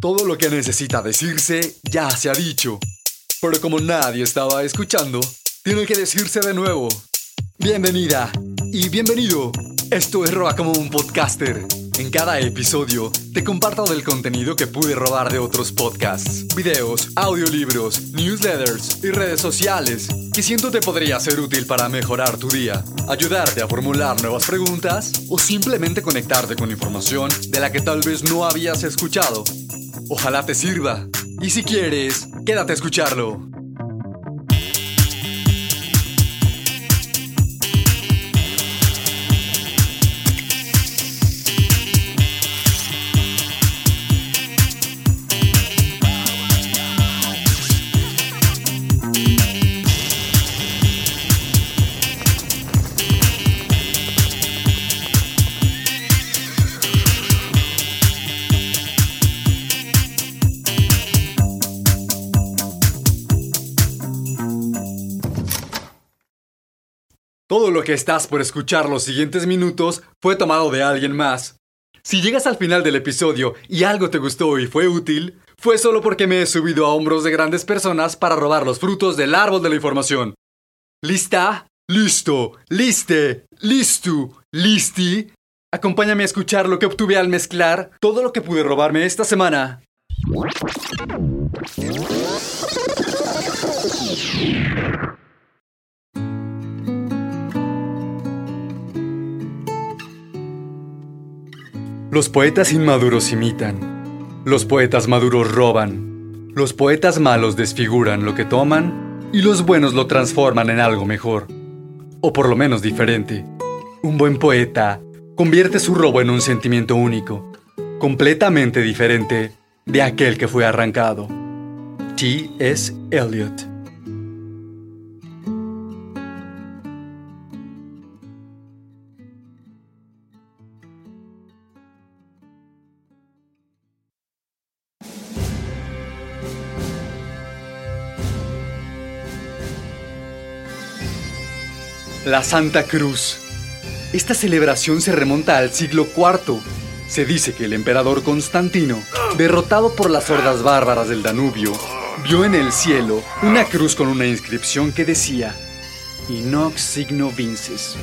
Todo lo que necesita decirse ya se ha dicho. Pero como nadie estaba escuchando, tiene que decirse de nuevo. Bienvenida y bienvenido. Esto es Roba como un podcaster. En cada episodio te comparto del contenido que pude robar de otros podcasts, videos, audiolibros, newsletters y redes sociales que siento te podría ser útil para mejorar tu día, ayudarte a formular nuevas preguntas o simplemente conectarte con información de la que tal vez no habías escuchado. Ojalá te sirva. Y si quieres, quédate a escucharlo. Todo lo que estás por escuchar los siguientes minutos fue tomado de alguien más. Si llegas al final del episodio y algo te gustó y fue útil, fue solo porque me he subido a hombros de grandes personas para robar los frutos del árbol de la información. ¿Lista? Listo, liste, listo, listi. Acompáñame a escuchar lo que obtuve al mezclar todo lo que pude robarme esta semana. Los poetas inmaduros imitan. Los poetas maduros roban. Los poetas malos desfiguran lo que toman y los buenos lo transforman en algo mejor. O por lo menos diferente. Un buen poeta convierte su robo en un sentimiento único, completamente diferente de aquel que fue arrancado. T. S. Eliot La Santa Cruz. Esta celebración se remonta al siglo IV. Se dice que el emperador Constantino, derrotado por las hordas bárbaras del Danubio, vio en el cielo una cruz con una inscripción que decía, Inox signo vinces.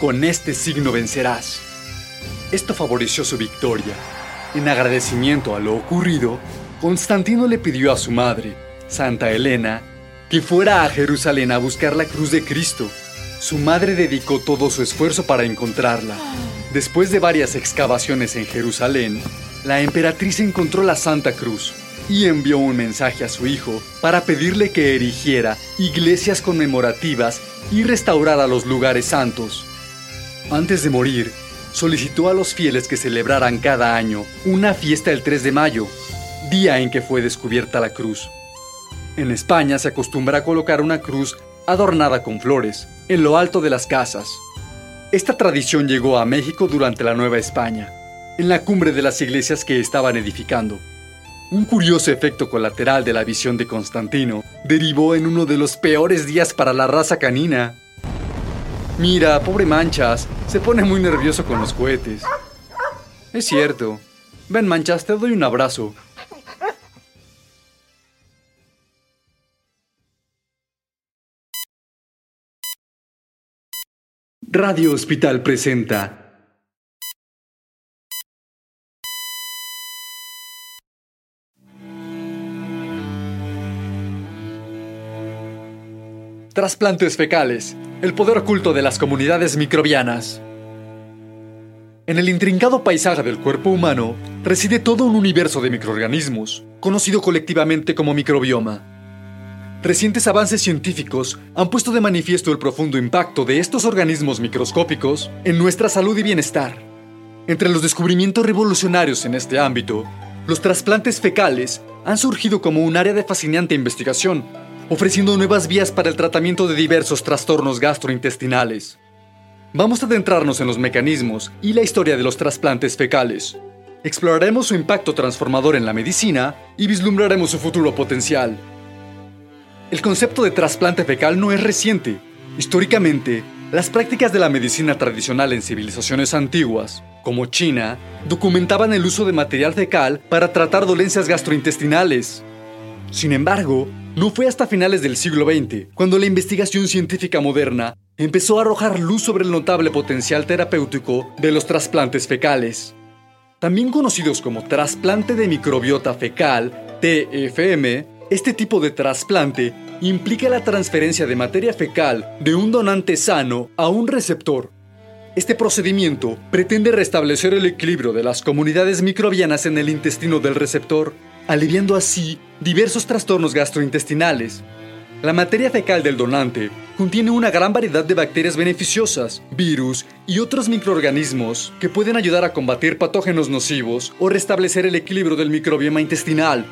Con este signo vencerás. Esto favoreció su victoria. En agradecimiento a lo ocurrido, Constantino le pidió a su madre, Santa Elena, que fuera a Jerusalén a buscar la cruz de Cristo su madre dedicó todo su esfuerzo para encontrarla. Después de varias excavaciones en Jerusalén, la emperatriz encontró la Santa Cruz y envió un mensaje a su hijo para pedirle que erigiera iglesias conmemorativas y restaurara los lugares santos. Antes de morir, solicitó a los fieles que celebraran cada año una fiesta el 3 de mayo, día en que fue descubierta la cruz. En España se acostumbra a colocar una cruz adornada con flores, en lo alto de las casas. Esta tradición llegó a México durante la Nueva España, en la cumbre de las iglesias que estaban edificando. Un curioso efecto colateral de la visión de Constantino derivó en uno de los peores días para la raza canina. Mira, pobre Manchas, se pone muy nervioso con los cohetes. Es cierto. Ven, Manchas, te doy un abrazo. Radio Hospital presenta Trasplantes fecales, el poder oculto de las comunidades microbianas. En el intrincado paisaje del cuerpo humano reside todo un universo de microorganismos, conocido colectivamente como microbioma. Recientes avances científicos han puesto de manifiesto el profundo impacto de estos organismos microscópicos en nuestra salud y bienestar. Entre los descubrimientos revolucionarios en este ámbito, los trasplantes fecales han surgido como un área de fascinante investigación, ofreciendo nuevas vías para el tratamiento de diversos trastornos gastrointestinales. Vamos a adentrarnos en los mecanismos y la historia de los trasplantes fecales. Exploraremos su impacto transformador en la medicina y vislumbraremos su futuro potencial. El concepto de trasplante fecal no es reciente. Históricamente, Las prácticas de la medicina tradicional en civilizaciones antiguas, como China, documentaban el uso de material fecal para tratar dolencias gastrointestinales. Sin embargo, no fue hasta finales del siglo XX cuando la investigación científica moderna empezó a arrojar luz sobre el notable potencial terapéutico de los trasplantes fecales. También conocidos como trasplante de microbiota fecal, TFM, este tipo de trasplante implica la transferencia de materia fecal de un donante sano a un receptor. Este procedimiento pretende restablecer el equilibrio de las comunidades microbianas en el intestino del receptor, aliviando así diversos trastornos gastrointestinales. La materia fecal del donante contiene una gran variedad de bacterias beneficiosas, virus y otros microorganismos que pueden ayudar a combatir patógenos nocivos o restablecer el equilibrio del microbioma intestinal.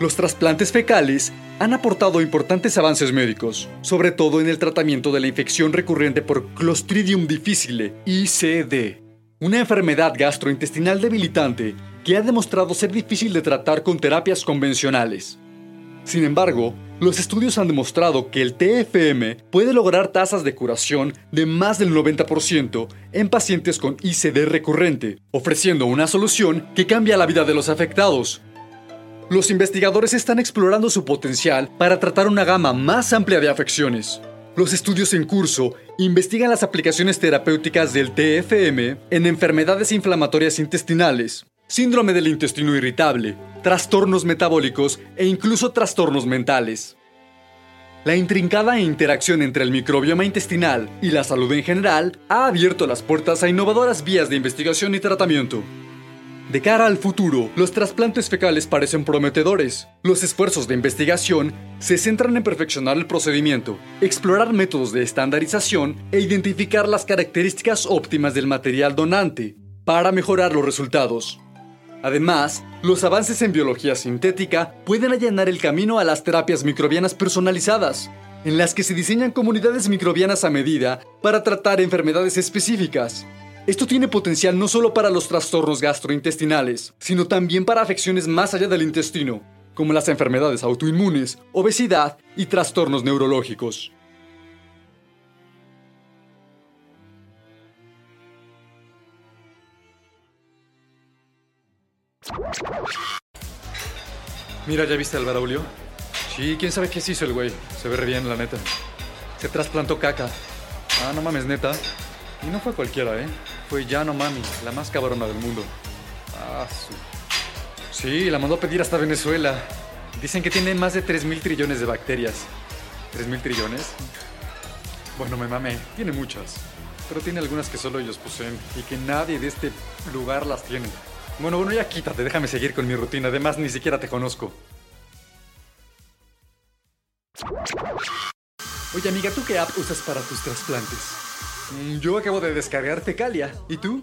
Los trasplantes fecales han aportado importantes avances médicos, sobre todo en el tratamiento de la infección recurrente por Clostridium difficile, ICD, una enfermedad gastrointestinal debilitante que ha demostrado ser difícil de tratar con terapias convencionales. Sin embargo, los estudios han demostrado que el TFM puede lograr tasas de curación de más del 90% en pacientes con ICD recurrente, ofreciendo una solución que cambia la vida de los afectados, los investigadores están explorando su potencial para tratar una gama más amplia de afecciones. Los estudios en curso investigan las aplicaciones terapéuticas del TFM en enfermedades inflamatorias intestinales, síndrome del intestino irritable, trastornos metabólicos e incluso trastornos mentales. La intrincada interacción entre el microbioma intestinal y la salud en general ha abierto las puertas a innovadoras vías de investigación y tratamiento. De cara al futuro, los trasplantes fecales parecen prometedores. Los esfuerzos de investigación se centran en perfeccionar el procedimiento, explorar métodos de estandarización e identificar las características óptimas del material donante para mejorar los resultados. Además, los avances en biología sintética pueden allanar el camino a las terapias microbianas personalizadas, en las que se diseñan comunidades microbianas a medida para tratar enfermedades específicas. Esto tiene potencial no solo para los trastornos gastrointestinales, sino también para afecciones más allá del intestino, como las enfermedades autoinmunes, obesidad y trastornos neurológicos. Mira, ¿ya viste al Baraulio? Sí, quién sabe qué se hizo el güey. Se ve re bien, la neta. Se trasplantó caca. Ah, no mames, neta. Y no fue cualquiera, ¿eh? Fue Yano Mami, la más cabrona del mundo. Ah, sí. la mandó a pedir hasta Venezuela. Dicen que tiene más de 3.000 trillones de bacterias. ¿3.000 trillones? Bueno, me mame, tiene muchas. Pero tiene algunas que solo ellos poseen y que nadie de este lugar las tiene. Bueno, bueno, ya quítate, déjame seguir con mi rutina. Además, ni siquiera te conozco. Oye, amiga, ¿tú qué app usas para tus trasplantes? Mm, yo acabo de descargar Fecalia. ¿Y tú?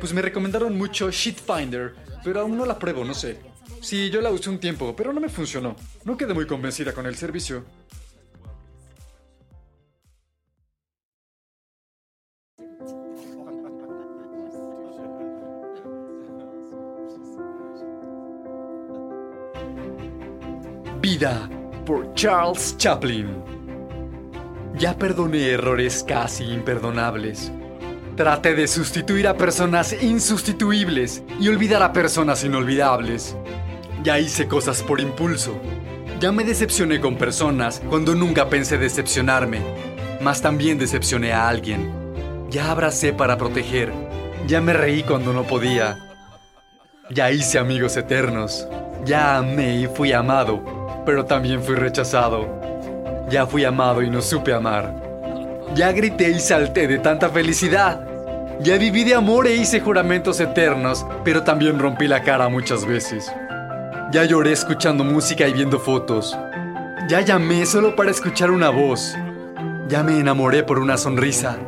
Pues me recomendaron mucho Shitfinder, pero aún no la pruebo, no sé. Sí, yo la usé un tiempo, pero no me funcionó. No quedé muy convencida con el servicio. Vida por Charles Chaplin. Ya perdoné errores casi imperdonables. Traté de sustituir a personas insustituibles y olvidar a personas inolvidables. Ya hice cosas por impulso. Ya me decepcioné con personas cuando nunca pensé decepcionarme. Mas también decepcioné a alguien. Ya abracé para proteger. Ya me reí cuando no podía. Ya hice amigos eternos. Ya amé y fui amado, pero también fui rechazado. Ya fui amado y no supe amar. Ya grité y salté de tanta felicidad. Ya viví de amor e hice juramentos eternos, pero también rompí la cara muchas veces. Ya lloré escuchando música y viendo fotos. Ya llamé solo para escuchar una voz. Ya me enamoré por una sonrisa.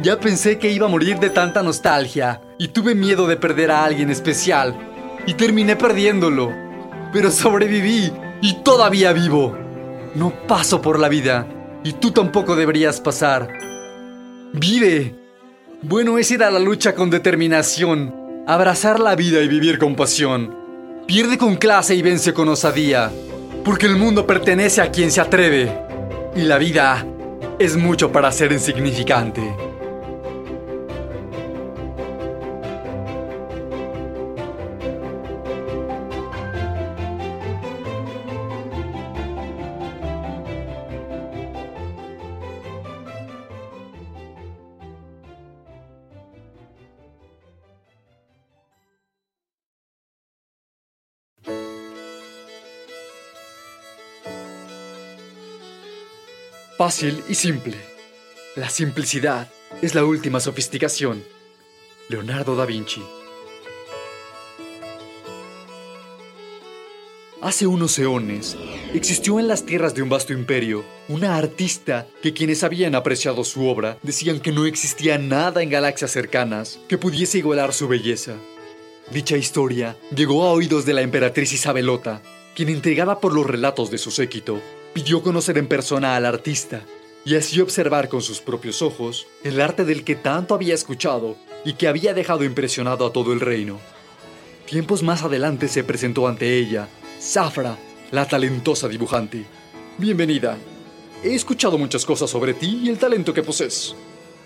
Ya pensé que iba a morir de tanta nostalgia y tuve miedo de perder a alguien especial y terminé perdiéndolo. Pero sobreviví y todavía vivo. No paso por la vida y tú tampoco deberías pasar. Vive. Bueno es ir a la lucha con determinación, abrazar la vida y vivir con pasión. Pierde con clase y vence con osadía, porque el mundo pertenece a quien se atreve y la vida es mucho para ser insignificante. Fácil y simple. La simplicidad es la última sofisticación. Leonardo da Vinci. Hace unos eones, existió en las tierras de un vasto imperio una artista que quienes habían apreciado su obra decían que no existía nada en galaxias cercanas que pudiese igualar su belleza. Dicha historia llegó a oídos de la emperatriz Isabelota, quien intrigada por los relatos de su séquito, pidió conocer en persona al artista y así observar con sus propios ojos el arte del que tanto había escuchado y que había dejado impresionado a todo el reino. Tiempos más adelante se presentó ante ella Zafra, la talentosa dibujante. Bienvenida. He escuchado muchas cosas sobre ti y el talento que posees.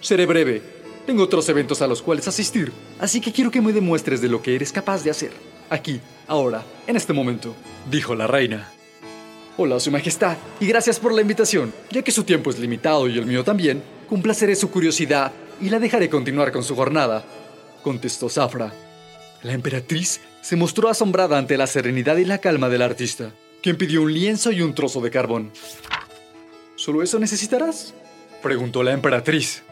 Seré breve. Tengo otros eventos a los cuales asistir, así que quiero que me demuestres de lo que eres capaz de hacer. Aquí, ahora, en este momento, dijo la reina. Hola, Su Majestad, y gracias por la invitación. Ya que su tiempo es limitado y el mío también, complaceré su curiosidad y la dejaré continuar con su jornada, contestó Zafra. La emperatriz se mostró asombrada ante la serenidad y la calma del artista, quien pidió un lienzo y un trozo de carbón. ¿Solo eso necesitarás? preguntó la emperatriz.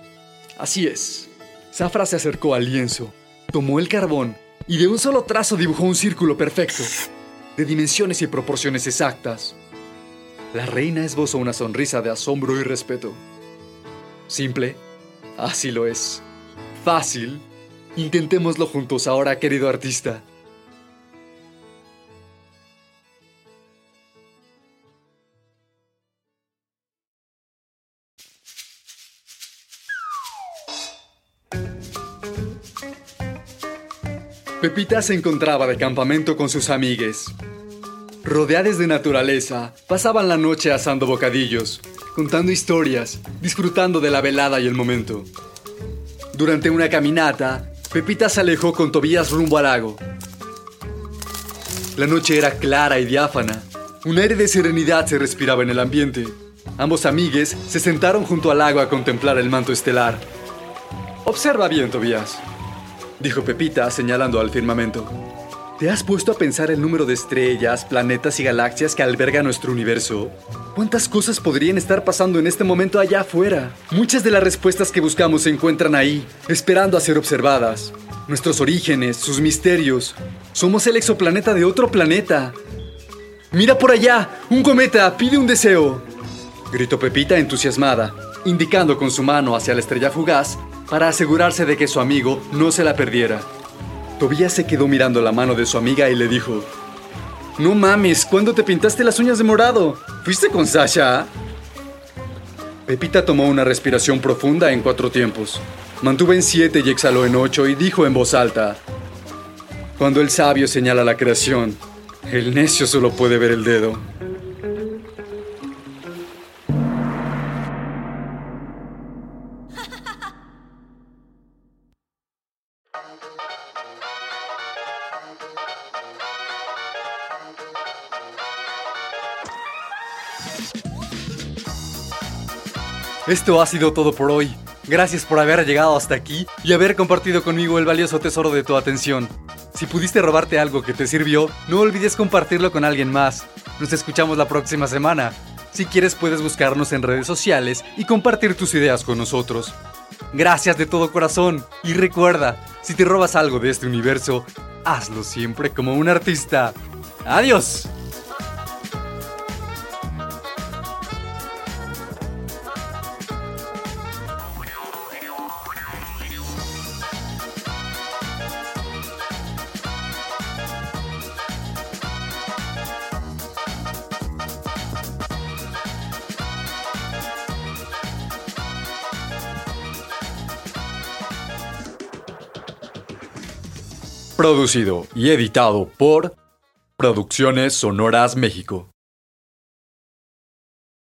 Así es. Zafra se acercó al lienzo, tomó el carbón y de un solo trazo dibujó un círculo perfecto, de dimensiones y proporciones exactas. La reina esbozó una sonrisa de asombro y respeto. Simple, así lo es. Fácil, intentémoslo juntos ahora, querido artista. Pepita se encontraba de campamento con sus amigues. Rodeadas de naturaleza, pasaban la noche asando bocadillos, contando historias, disfrutando de la velada y el momento. Durante una caminata, Pepita se alejó con Tobías rumbo al lago. La noche era clara y diáfana. Un aire de serenidad se respiraba en el ambiente. Ambos amigues se sentaron junto al lago a contemplar el manto estelar. Observa bien, Tobías, dijo Pepita señalando al firmamento. ¿Te has puesto a pensar el número de estrellas, planetas y galaxias que alberga nuestro universo? ¿Cuántas cosas podrían estar pasando en este momento allá afuera? Muchas de las respuestas que buscamos se encuentran ahí, esperando a ser observadas. Nuestros orígenes, sus misterios. Somos el exoplaneta de otro planeta. Mira por allá, un cometa, pide un deseo. Gritó Pepita entusiasmada, indicando con su mano hacia la estrella fugaz para asegurarse de que su amigo no se la perdiera. Tobías se quedó mirando la mano de su amiga y le dijo, No mames, ¿cuándo te pintaste las uñas de morado? ¿Fuiste con Sasha? Pepita tomó una respiración profunda en cuatro tiempos. Mantuvo en siete y exhaló en ocho y dijo en voz alta, Cuando el sabio señala la creación, el necio solo puede ver el dedo. Esto ha sido todo por hoy. Gracias por haber llegado hasta aquí y haber compartido conmigo el valioso tesoro de tu atención. Si pudiste robarte algo que te sirvió, no olvides compartirlo con alguien más. Nos escuchamos la próxima semana. Si quieres puedes buscarnos en redes sociales y compartir tus ideas con nosotros. Gracias de todo corazón y recuerda, si te robas algo de este universo, hazlo siempre como un artista. Adiós. Producido y editado por Producciones Sonoras México.